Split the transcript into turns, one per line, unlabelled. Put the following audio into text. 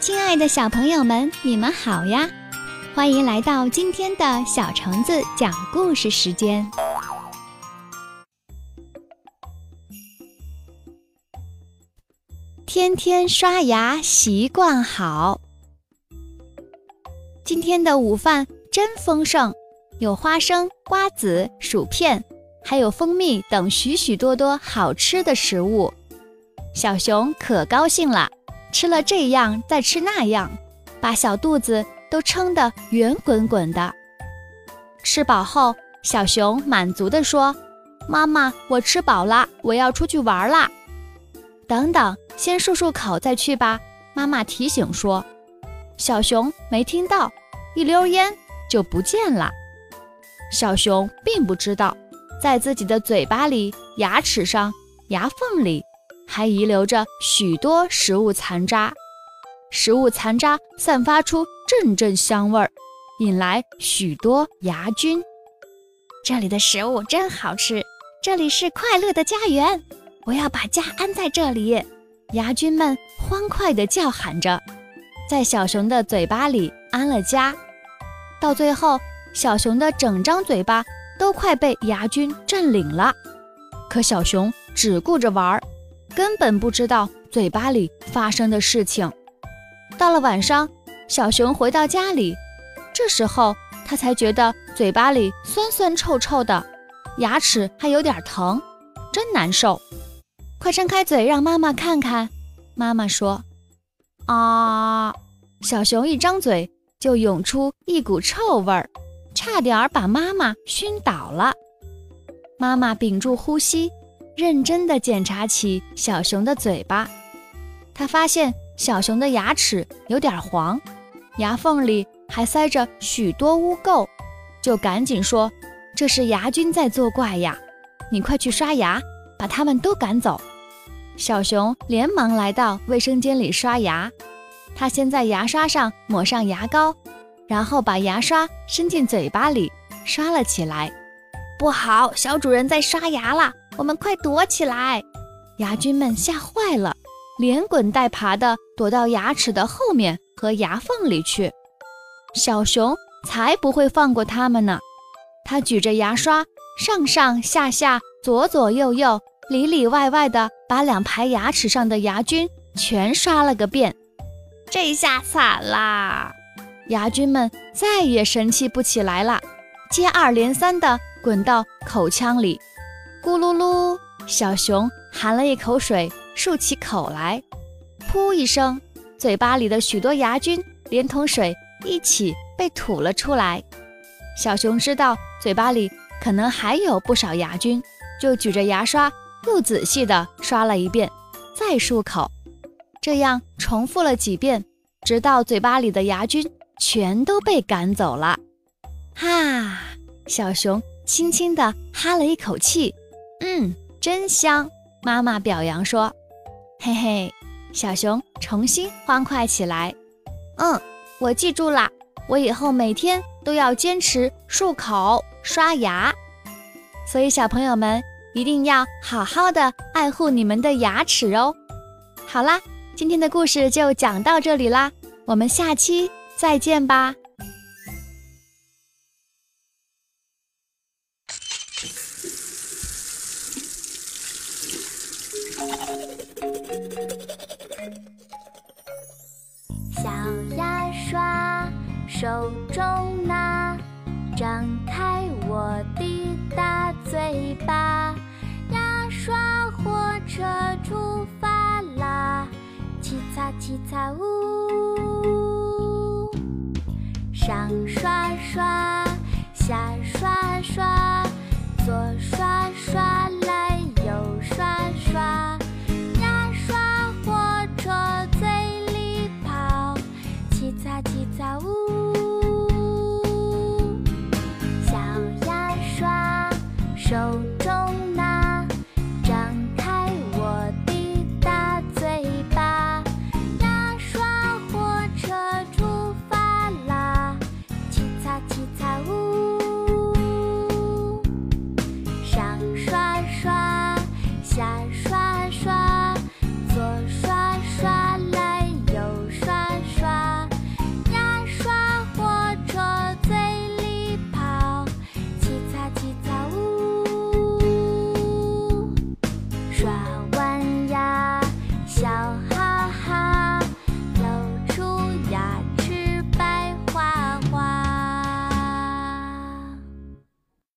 亲爱的小朋友们，你们好呀！欢迎来到今天的小橙子讲故事时间。天天刷牙习惯好。今天的午饭真丰盛，有花生、瓜子、薯片，还有蜂蜜等许许多多好吃的食物。小熊可高兴了，吃了这样再吃那样，把小肚子都撑得圆滚滚的。吃饱后，小熊满足地说：“妈妈，我吃饱了，我要出去玩啦。”等等，先漱漱口再去吧。妈妈提醒说。小熊没听到，一溜烟就不见了。小熊并不知道，在自己的嘴巴里、牙齿上、牙缝里。还遗留着许多食物残渣，食物残渣散发出阵阵香味儿，引来许多牙菌。这里的食物真好吃，这里是快乐的家园，我要把家安在这里。牙菌们欢快地叫喊着，在小熊的嘴巴里安了家。到最后，小熊的整张嘴巴都快被牙菌占领了，可小熊只顾着玩儿。根本不知道嘴巴里发生的事情。到了晚上，小熊回到家里，这时候他才觉得嘴巴里酸酸臭臭的，牙齿还有点疼，真难受。快张开嘴让妈妈看看。妈妈说：“啊！”小熊一张嘴就涌出一股臭味儿，差点把妈妈熏倒了。妈妈屏住呼吸。认真地检查起小熊的嘴巴，他发现小熊的牙齿有点黄，牙缝里还塞着许多污垢，就赶紧说：“这是牙菌在作怪呀！你快去刷牙，把它们都赶走。”小熊连忙来到卫生间里刷牙，他先在牙刷上抹上牙膏，然后把牙刷伸进嘴巴里刷了起来。不好，小主人在刷牙了。我们快躲起来！牙菌们吓坏了，连滚带爬地躲到牙齿的后面和牙缝里去。小熊才不会放过他们呢！他举着牙刷，上上下下、左左右右、里里外外地把两排牙齿上的牙菌全刷了个遍。这下惨啦！牙菌们再也神气不起来了，接二连三地滚到口腔里。咕噜噜，小熊含了一口水，漱起口来。噗一声，嘴巴里的许多牙菌连同水一起被吐了出来。小熊知道嘴巴里可能还有不少牙菌，就举着牙刷又仔细地刷了一遍，再漱口。这样重复了几遍，直到嘴巴里的牙菌全都被赶走了。哈，小熊轻轻地哈了一口气。嗯，真香！妈妈表扬说：“嘿嘿，小熊重新欢快起来。”嗯，我记住了，我以后每天都要坚持漱口、刷牙。所以小朋友们一定要好好的爱护你们的牙齿哦。好啦，今天的故事就讲到这里啦，我们下期再见吧。
小牙刷手中拿，张开我的大嘴巴，牙刷火车出发啦！七擦七擦呜，上刷刷，下刷刷，左刷刷。Cita.